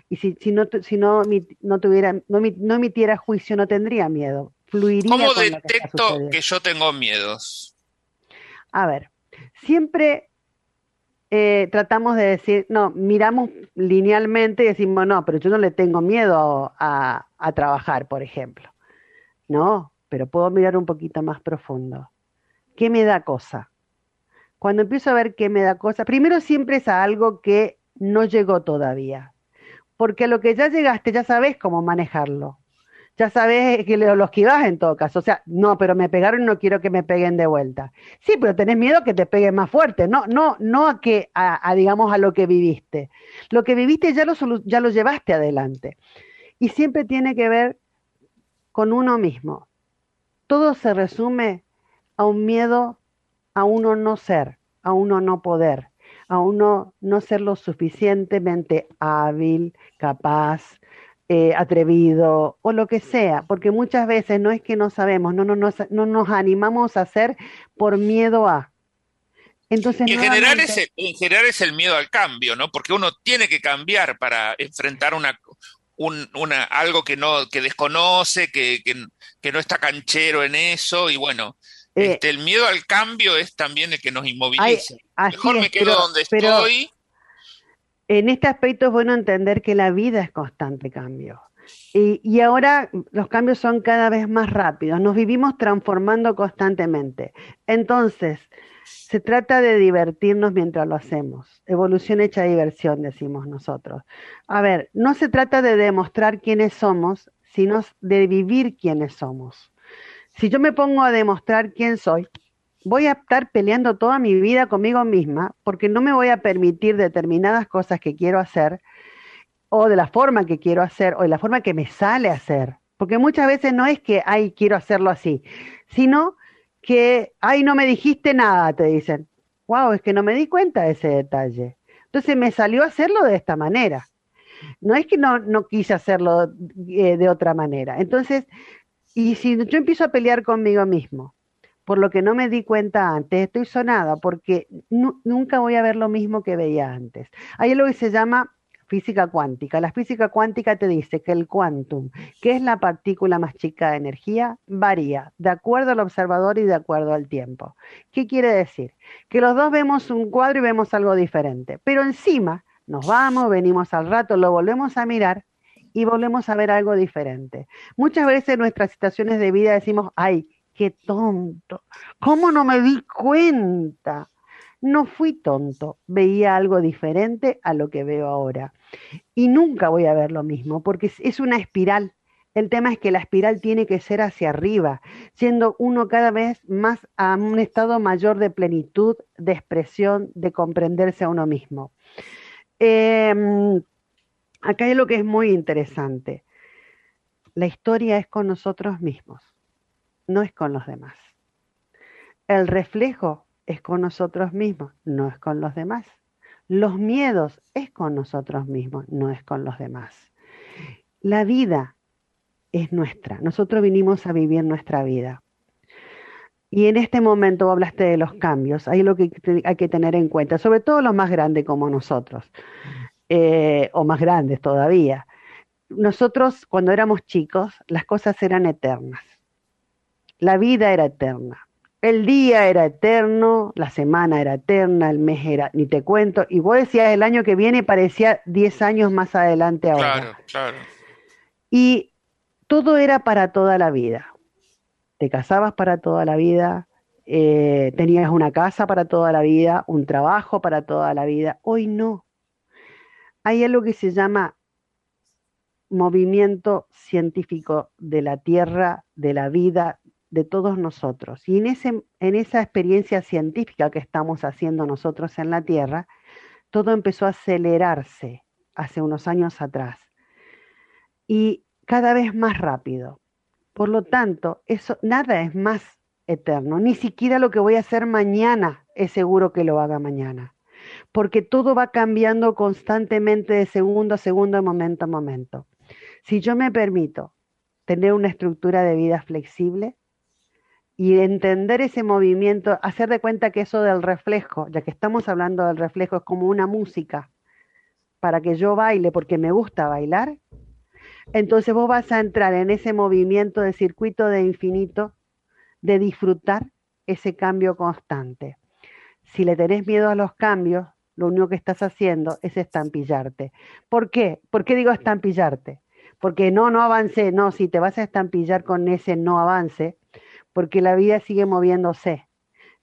Y si, si no, si no, no, tuviera, no, no emitiera juicio, no tendría miedo. Fluiría ¿Cómo detecto que, yo tengo miedos? A ver, siempre eh, tratamos de decir, no, miramos linealmente y decimos, no, pero yo no le tengo miedo a, a trabajar, por ejemplo. No, pero puedo mirar un poquito más profundo. ¿Qué me da cosa? Cuando empiezo a ver qué me da cosa, primero siempre es a algo que no llegó todavía, porque a lo que ya llegaste ya sabes cómo manejarlo. Ya sabes que lo esquivas en todo caso. O sea, no, pero me pegaron y no quiero que me peguen de vuelta. Sí, pero tenés miedo que te peguen más fuerte, no, no, no a que, a, digamos, a lo que viviste. Lo que viviste ya lo, ya lo llevaste adelante y siempre tiene que ver con uno mismo. Todo se resume a un miedo a uno no ser, a uno no poder, a uno no ser lo suficientemente hábil, capaz, eh, atrevido o lo que sea, porque muchas veces no es que no sabemos, no, no, no, no nos animamos a hacer por miedo a. Entonces, en, general es el, en general es el miedo al cambio, ¿no? Porque uno tiene que cambiar para enfrentar una, un, una, algo que no, que desconoce, que, que, no está canchero en eso, y bueno, eh, este, el miedo al cambio es también el que nos inmoviliza. Mejor me quedo donde estoy. En este aspecto es bueno entender que la vida es constante cambio. Y, y, ahora los cambios son cada vez más rápidos, nos vivimos transformando constantemente. Entonces, se trata de divertirnos mientras lo hacemos. Evolución hecha diversión, decimos nosotros. A ver, no se trata de demostrar quiénes somos, sino de vivir quiénes somos. Si yo me pongo a demostrar quién soy, voy a estar peleando toda mi vida conmigo misma porque no me voy a permitir determinadas cosas que quiero hacer o de la forma que quiero hacer o de la forma que me sale hacer. Porque muchas veces no es que, ay, quiero hacerlo así, sino que, ay, no me dijiste nada, te dicen. Wow, es que no me di cuenta de ese detalle. Entonces me salió hacerlo de esta manera. No es que no, no quise hacerlo eh, de otra manera. Entonces, y si yo empiezo a pelear conmigo mismo, por lo que no me di cuenta antes. Estoy sonada porque nunca voy a ver lo mismo que veía antes. Hay algo que se llama física cuántica. La física cuántica te dice que el quantum, que es la partícula más chica de energía, varía de acuerdo al observador y de acuerdo al tiempo. ¿Qué quiere decir? Que los dos vemos un cuadro y vemos algo diferente, pero encima nos vamos, venimos al rato, lo volvemos a mirar y volvemos a ver algo diferente. Muchas veces en nuestras situaciones de vida decimos, ay, qué tonto, ¿cómo no me di cuenta? No fui tonto, veía algo diferente a lo que veo ahora. Y nunca voy a ver lo mismo, porque es una espiral. El tema es que la espiral tiene que ser hacia arriba, siendo uno cada vez más a un estado mayor de plenitud, de expresión, de comprenderse a uno mismo. Em, acá hay lo que es muy interesante. La historia es con nosotros mismos, no es con los demás. El reflejo es con nosotros mismos, no es con los demás. Los miedos es con nosotros mismos, no es con los demás. La vida es nuestra. Nosotros vinimos a vivir nuestra vida. Y en este momento hablaste de los cambios, hay lo que hay que tener en cuenta, sobre todo los más grandes como nosotros, eh, o más grandes todavía. Nosotros cuando éramos chicos, las cosas eran eternas. La vida era eterna. El día era eterno, la semana era eterna, el mes era, ni te cuento. Y vos decías el año que viene parecía 10 años más adelante ahora. Claro, claro. Y todo era para toda la vida. Te casabas para toda la vida, eh, tenías una casa para toda la vida, un trabajo para toda la vida. Hoy no. Hay algo que se llama movimiento científico de la Tierra, de la vida, de todos nosotros. Y en, ese, en esa experiencia científica que estamos haciendo nosotros en la Tierra, todo empezó a acelerarse hace unos años atrás y cada vez más rápido. Por lo tanto, eso nada es más eterno, ni siquiera lo que voy a hacer mañana es seguro que lo haga mañana, porque todo va cambiando constantemente de segundo a segundo, de momento a momento. Si yo me permito tener una estructura de vida flexible, y entender ese movimiento, hacer de cuenta que eso del reflejo, ya que estamos hablando del reflejo, es como una música para que yo baile porque me gusta bailar, entonces vos vas a entrar en ese movimiento de circuito de infinito, de disfrutar ese cambio constante. Si le tenés miedo a los cambios, lo único que estás haciendo es estampillarte. ¿Por qué? ¿Por qué digo estampillarte? Porque no, no avance, no, si te vas a estampillar con ese no avance, porque la vida sigue moviéndose,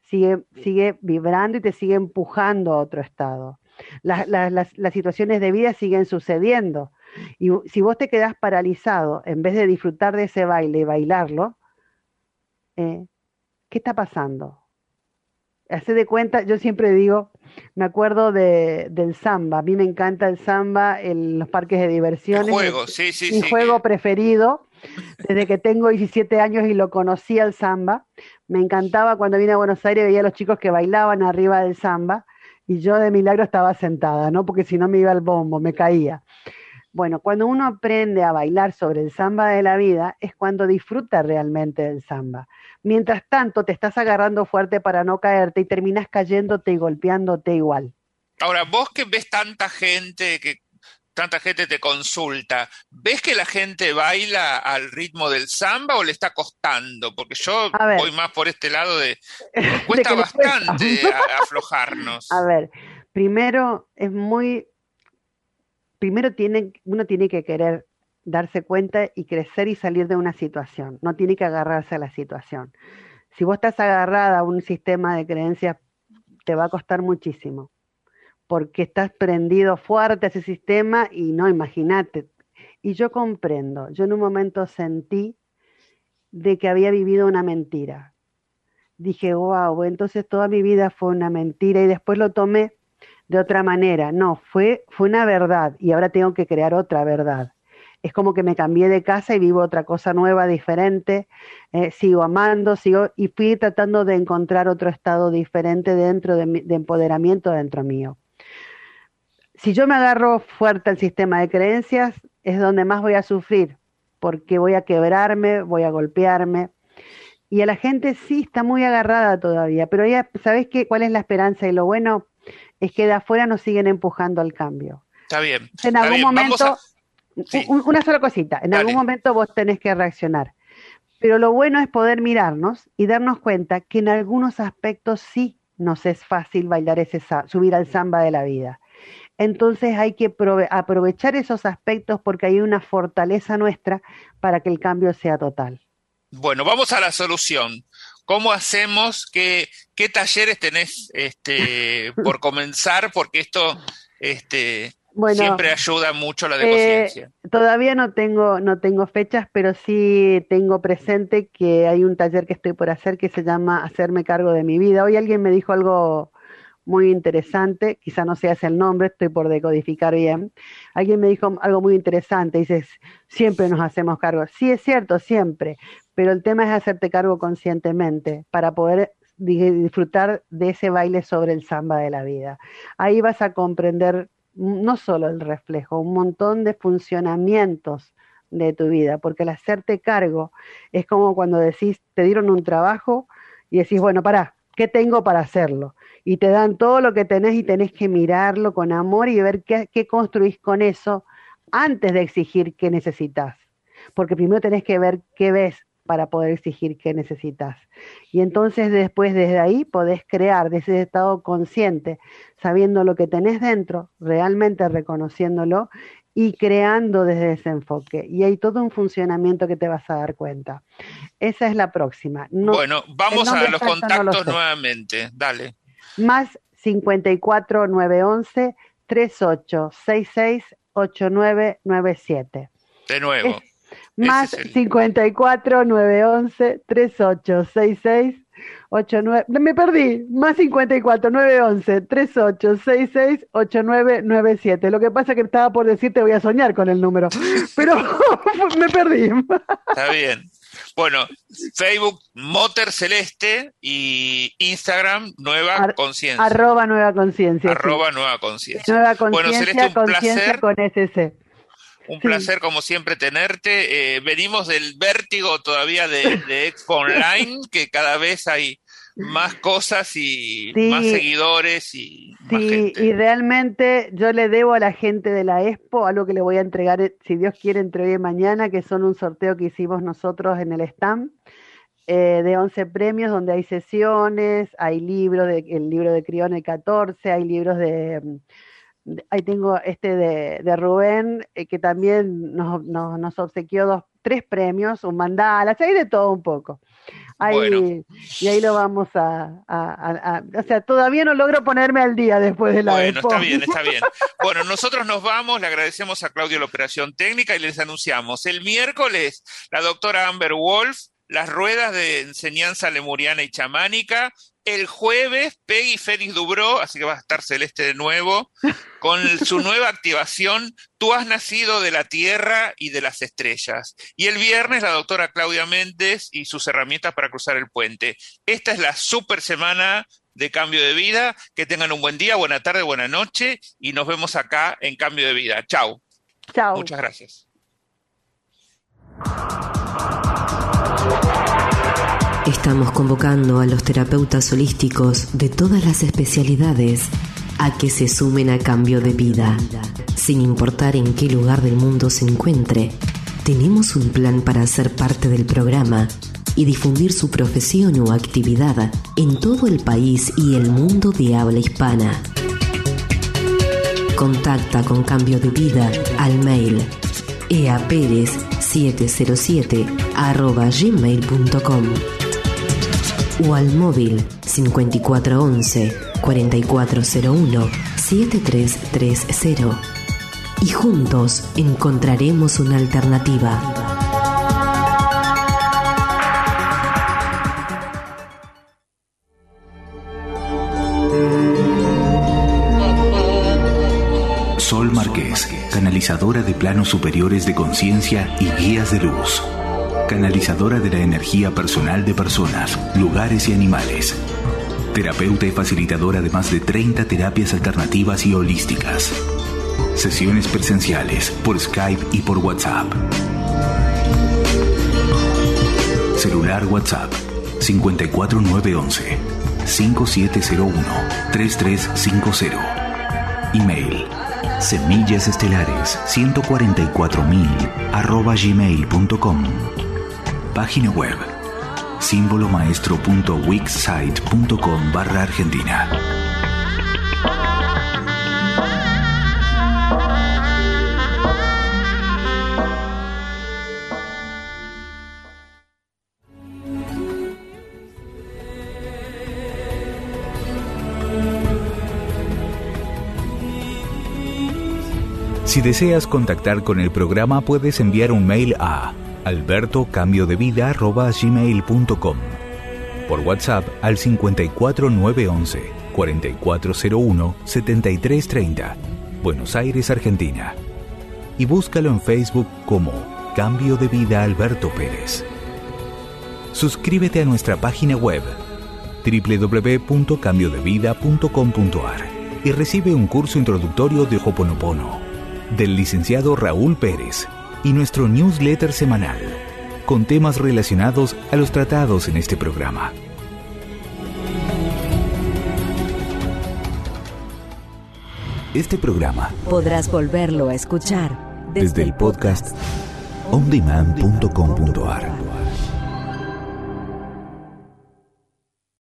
sigue, sigue vibrando y te sigue empujando a otro estado. Las, situaciones de vida siguen sucediendo. Y si vos te quedás paralizado, en vez de disfrutar de ese baile y bailarlo, eh, ¿qué está pasando? Hace de cuenta, yo siempre digo, me acuerdo de, del samba. A mí me encanta el samba en los parques de diversiones. juego, sí, sí, mi juego preferido. Desde que tengo 17 años y lo conocí al samba. Me encantaba cuando vine a Buenos Aires, veía a los chicos que bailaban arriba del samba y yo de milagro estaba sentada, ¿no? Porque si no me iba al bombo, me caía. Bueno, cuando uno aprende a bailar sobre el samba de la vida es cuando disfruta realmente del samba. Mientras tanto, te estás agarrando fuerte para no caerte y terminas cayéndote y golpeándote igual. Ahora, vos que ves tanta gente que tanta gente te consulta, ¿ves que la gente baila al ritmo del samba o le está costando? Porque yo voy más por este lado de... cuesta bastante aflojarnos. A ver, primero es muy... Primero tiene, uno tiene que querer darse cuenta y crecer y salir de una situación, no tiene que agarrarse a la situación. Si vos estás agarrada a un sistema de creencias, te va a costar muchísimo porque estás prendido fuerte a ese sistema y no, imagínate. Y yo comprendo, yo en un momento sentí de que había vivido una mentira. Dije, wow, entonces toda mi vida fue una mentira y después lo tomé de otra manera. No, fue, fue una verdad y ahora tengo que crear otra verdad. Es como que me cambié de casa y vivo otra cosa nueva, diferente, eh, sigo amando, sigo y fui tratando de encontrar otro estado diferente dentro de, de empoderamiento dentro mío si yo me agarro fuerte al sistema de creencias, es donde más voy a sufrir, porque voy a quebrarme, voy a golpearme. Y a la gente sí está muy agarrada todavía, pero ya, ¿sabés qué? ¿Cuál es la esperanza? Y lo bueno es que de afuera nos siguen empujando al cambio. Está bien. En algún momento, una sola cosita, en algún momento vos tenés que reaccionar. Pero lo bueno es poder mirarnos y darnos cuenta que en algunos aspectos sí nos es fácil bailar ese subir al samba de la vida. Entonces hay que aprovechar esos aspectos porque hay una fortaleza nuestra para que el cambio sea total. Bueno, vamos a la solución. ¿Cómo hacemos? ¿Qué, qué talleres tenés este, por comenzar? Porque esto este, siempre ayuda mucho a la conciencia. Eh, todavía no tengo, no tengo fechas, pero sí tengo presente que hay un taller que estoy por hacer que se llama Hacerme cargo de mi vida. Hoy alguien me dijo algo muy interesante, quizá no seas el nombre, estoy por decodificar bien. Alguien me dijo algo muy interesante, dices, siempre nos hacemos cargo. Sí, es cierto, siempre, pero el tema es hacerte cargo conscientemente para poder disfrutar de ese baile sobre el samba de la vida. Ahí vas a comprender no solo el reflejo, un montón de funcionamientos de tu vida, porque el hacerte cargo es como cuando decís, te dieron un trabajo y decís, bueno, para, ¿qué tengo para hacerlo? Y te dan todo lo que tenés y tenés que mirarlo con amor y ver qué, construís con eso antes de exigir qué necesitas. Porque primero tenés que ver qué ves para poder exigir qué necesitas. Y entonces después desde ahí podés crear, desde ese estado consciente, sabiendo lo que tenés dentro, realmente reconociéndolo y creando desde ese enfoque. Y hay todo un funcionamiento que te vas a dar cuenta. Esa es la próxima. bueno, vamos a los contactos nuevamente. Dale. Más 54 911 3866 8997. De nuevo. más 54 911 3866 89, me perdí, más 54 911 3866 8997. Lo que pasa es que estaba por decirte voy a soñar con el número, pero me perdí. Está bien. Bueno, Facebook Motor Celeste y Instagram Nueva Conciencia. Arroba Nueva Conciencia. Arroba Nueva Conciencia. Nueva Conciencia, bueno, Celeste, con SC. Un placer, como siempre, tenerte. Eh, venimos del vértigo todavía de, Expo Online, que cada vez hay más cosas y más seguidores y más gente. y realmente yo le debo a la gente de la Expo algo que le voy a entregar, eh, si Dios quiere, entre hoy y mañana, que son un sorteo que hicimos nosotros en el stand. Eh, de 11 premios donde hay sesiones, hay libros, de, el libro de Crión el 14, hay libros de ahí tengo este de, Rubén, eh, que también nos, nos, obsequió dos, tres premios, un mandala, hay de todo un poco. Ahí, Y ahí lo vamos a, O sea, todavía no logro ponerme al día después de la Bueno, está bien, está bien. Bueno, nosotros nos vamos, le agradecemos a Claudio la operación técnica y les anunciamos el miércoles la doctora Amber Wolf las ruedas de enseñanza lemuriana y chamánica. El jueves, Peggy Félix Dubró, así que va a estar Celeste de nuevo, con su nueva activación, Tú has nacido de la tierra y de las estrellas. Y el viernes, la doctora Claudia Méndez y sus herramientas para cruzar el puente. Esta es la super semana de cambio de vida. Que tengan un buen día, buena tarde, buena noche y nos vemos acá en Cambio de Vida. Chao. Chao. Muchas gracias. Estamos convocando a los terapeutas holísticos de todas las especialidades a que se sumen a cambio de vida. Sin importar en qué lugar del mundo se encuentre, tenemos un plan para ser parte del programa y difundir su profesión o actividad en todo el país y el mundo de habla hispana. Contacta con Cambio de Vida al mail eaperez707 gmail.com o al móvil 5411 4401 7330 y juntos encontraremos una alternativa. Sol Marqués, canalizadora de planos superiores de conciencia y guías de luz canalizadora de la energía personal de personas, lugares y animales. Terapeuta y facilitadora de más de 30 terapias alternativas y holísticas. Sesiones presenciales por Skype y por WhatsApp. Celular WhatsApp 54911 5701 3350. Email semillasestelares 144.000 arroba gmail.com. Página web símbolomaestro.wixsite.com barra Argentina. Si deseas contactar con el programa puedes enviar un mail a albertocambiodevida.gmail.com Por WhatsApp al 54911 4401 7330 Buenos Aires, Argentina. Y búscalo en Facebook como Cambio de Vida Alberto Pérez. Suscríbete a nuestra página web www.cambiodevida.com.ar y recibe un curso introductorio de Hoponopono del licenciado Raúl Pérez y nuestro newsletter semanal con temas relacionados a los tratados en este programa. Este programa podrás volverlo a escuchar desde, el podcast ondemand.com.ar.